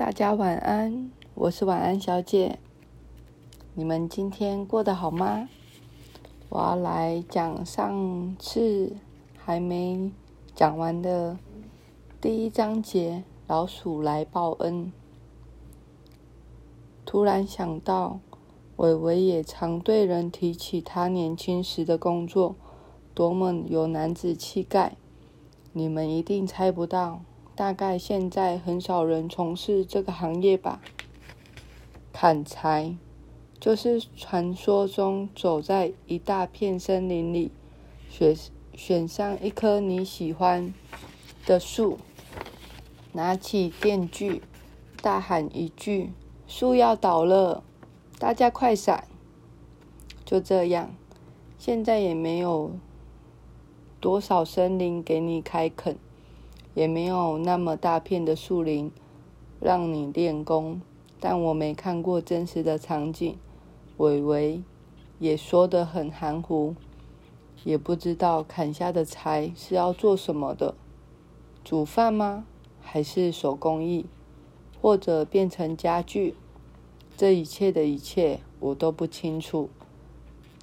大家晚安，我是晚安小姐。你们今天过得好吗？我要来讲上次还没讲完的第一章节《老鼠来报恩》。突然想到，伟伟也常对人提起他年轻时的工作，多么有男子气概。你们一定猜不到，大概现在很少人从事这个行业吧？砍柴，就是传说中走在一大片森林里，选选上一棵你喜欢的树，拿起电锯，大喊一句：“树要倒了，大家快闪！”就这样，现在也没有。多少森林给你开垦，也没有那么大片的树林让你练功。但我没看过真实的场景，伟伟也说得很含糊，也不知道砍下的柴是要做什么的，煮饭吗？还是手工艺，或者变成家具？这一切的一切我都不清楚，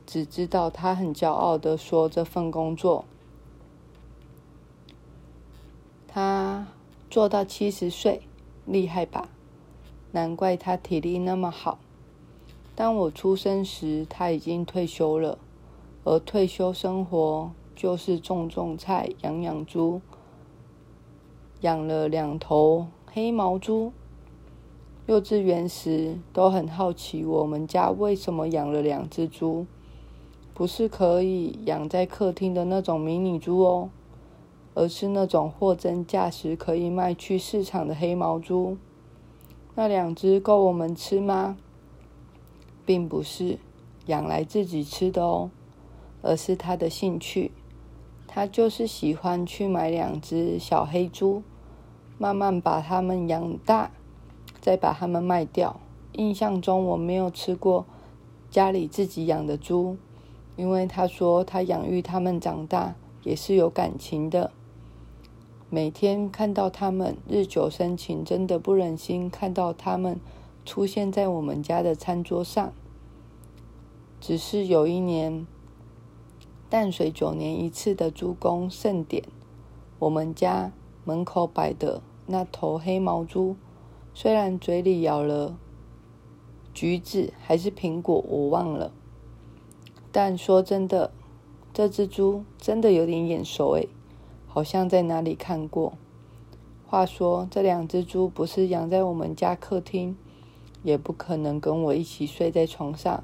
只知道他很骄傲的说这份工作。他做到七十岁，厉害吧？难怪他体力那么好。当我出生时，他已经退休了，而退休生活就是种种菜、养养猪。养了两头黑毛猪。幼稚园时都很好奇，我们家为什么养了两只猪？不是可以养在客厅的那种迷你猪哦。而是那种货真价实可以卖去市场的黑毛猪。那两只够我们吃吗？并不是养来自己吃的哦，而是他的兴趣。他就是喜欢去买两只小黑猪，慢慢把它们养大，再把它们卖掉。印象中我没有吃过家里自己养的猪，因为他说他养育它们长大也是有感情的。每天看到他们日久生情，真的不忍心看到他们出现在我们家的餐桌上。只是有一年淡水九年一次的猪公盛典，我们家门口摆的那头黑毛猪，虽然嘴里咬了橘子还是苹果，我忘了。但说真的，这只猪真的有点眼熟诶。好像在哪里看过。话说，这两只猪不是养在我们家客厅，也不可能跟我一起睡在床上。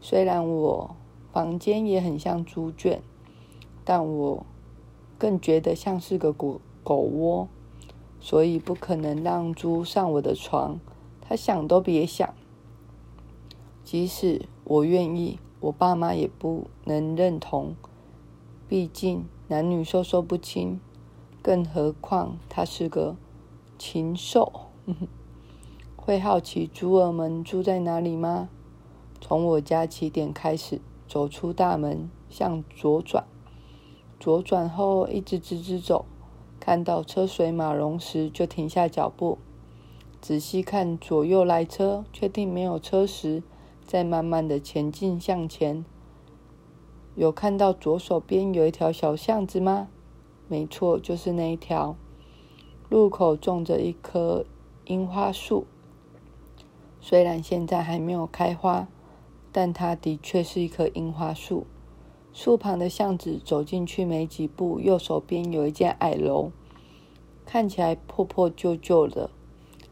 虽然我房间也很像猪圈，但我更觉得像是个狗狗窝，所以不可能让猪上我的床。他想都别想。即使我愿意，我爸妈也不能认同。毕竟。男女授受不亲，更何况他是个禽兽。会好奇猪儿们住在哪里吗？从我家起点开始，走出大门，向左转，左转后一直直直走，看到车水马龙时就停下脚步，仔细看左右来车，确定没有车时，再慢慢的前进向前。有看到左手边有一条小巷子吗？没错，就是那一条。路口种着一棵樱花树，虽然现在还没有开花，但它的确是一棵樱花树。树旁的巷子走进去没几步，右手边有一间矮楼，看起来破破旧旧的，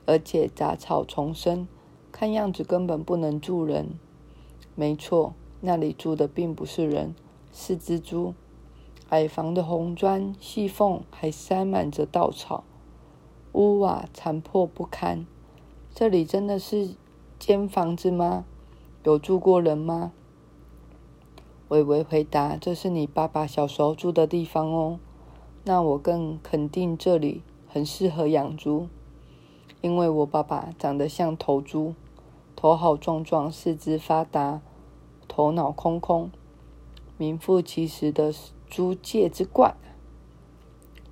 而且杂草丛生，看样子根本不能住人。没错。那里住的并不是人，是蜘蛛。矮房的红砖细缝还塞满着稻草，屋瓦残破不堪。这里真的是间房子吗？有住过人吗？伟伟回答：“这是你爸爸小时候住的地方哦。”那我更肯定这里很适合养猪，因为我爸爸长得像头猪，头好壮壮，四肢发达。头脑空空，名副其实的猪界之冠。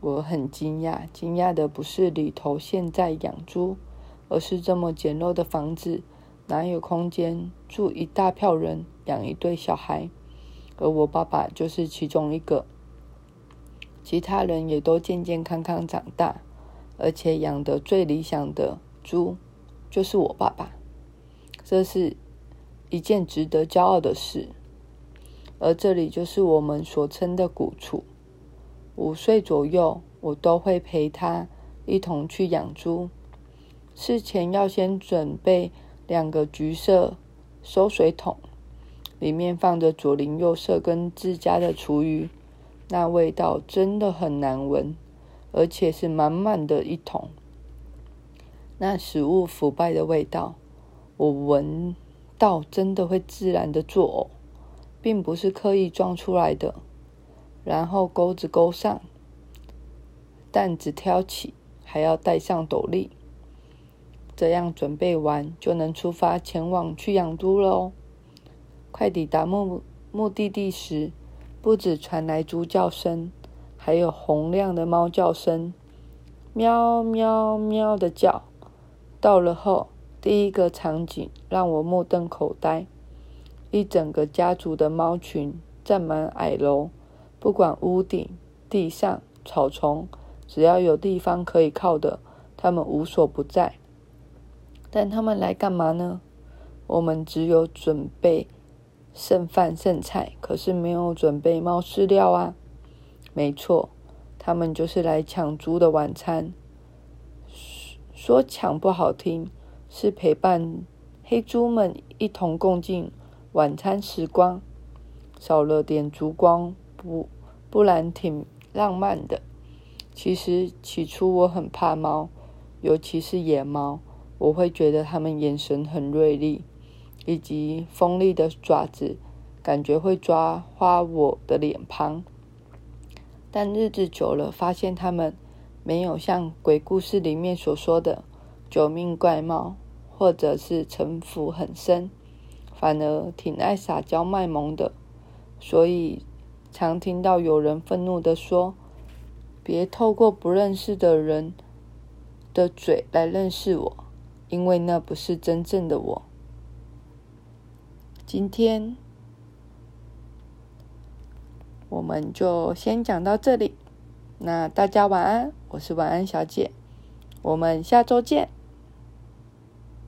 我很惊讶，惊讶的不是里头现在养猪，而是这么简陋的房子，哪有空间住一大票人，养一对小孩？而我爸爸就是其中一个，其他人也都健健康康长大，而且养的最理想的猪就是我爸爸，这是一件值得骄傲的事。而这里就是我们所称的古厝。五岁左右，我都会陪他一同去养猪。事前要先准备两个橘色收水桶，里面放着左邻右舍跟自家的厨余，那味道真的很难闻，而且是满满的一桶。那食物腐败的味道，我闻到真的会自然的作呕，并不是刻意装出来的。然后钩子钩上，担子挑起，还要戴上斗笠。这样准备完，就能出发前往去养猪了哦。快抵达目目的地时，不止传来猪叫声，还有洪亮的猫叫声，喵喵喵的叫。到了后，第一个场景让我目瞪口呆：一整个家族的猫群占满矮楼。不管屋顶、地上、草丛，只要有地方可以靠的，他们无所不在。但他们来干嘛呢？我们只有准备剩饭剩菜，可是没有准备猫饲料啊！没错，他们就是来抢猪的晚餐。说抢不好听，是陪伴黑猪们一同共进晚餐时光。少了点烛光。不，不然挺浪漫的。其实起初我很怕猫，尤其是野猫，我会觉得它们眼神很锐利，以及锋利的爪子，感觉会抓花我的脸庞。但日子久了，发现它们没有像鬼故事里面所说的九命怪猫，或者是城府很深，反而挺爱撒娇卖萌的。所以。常听到有人愤怒的说：“别透过不认识的人的嘴来认识我，因为那不是真正的我。”今天我们就先讲到这里，那大家晚安，我是晚安小姐，我们下周见。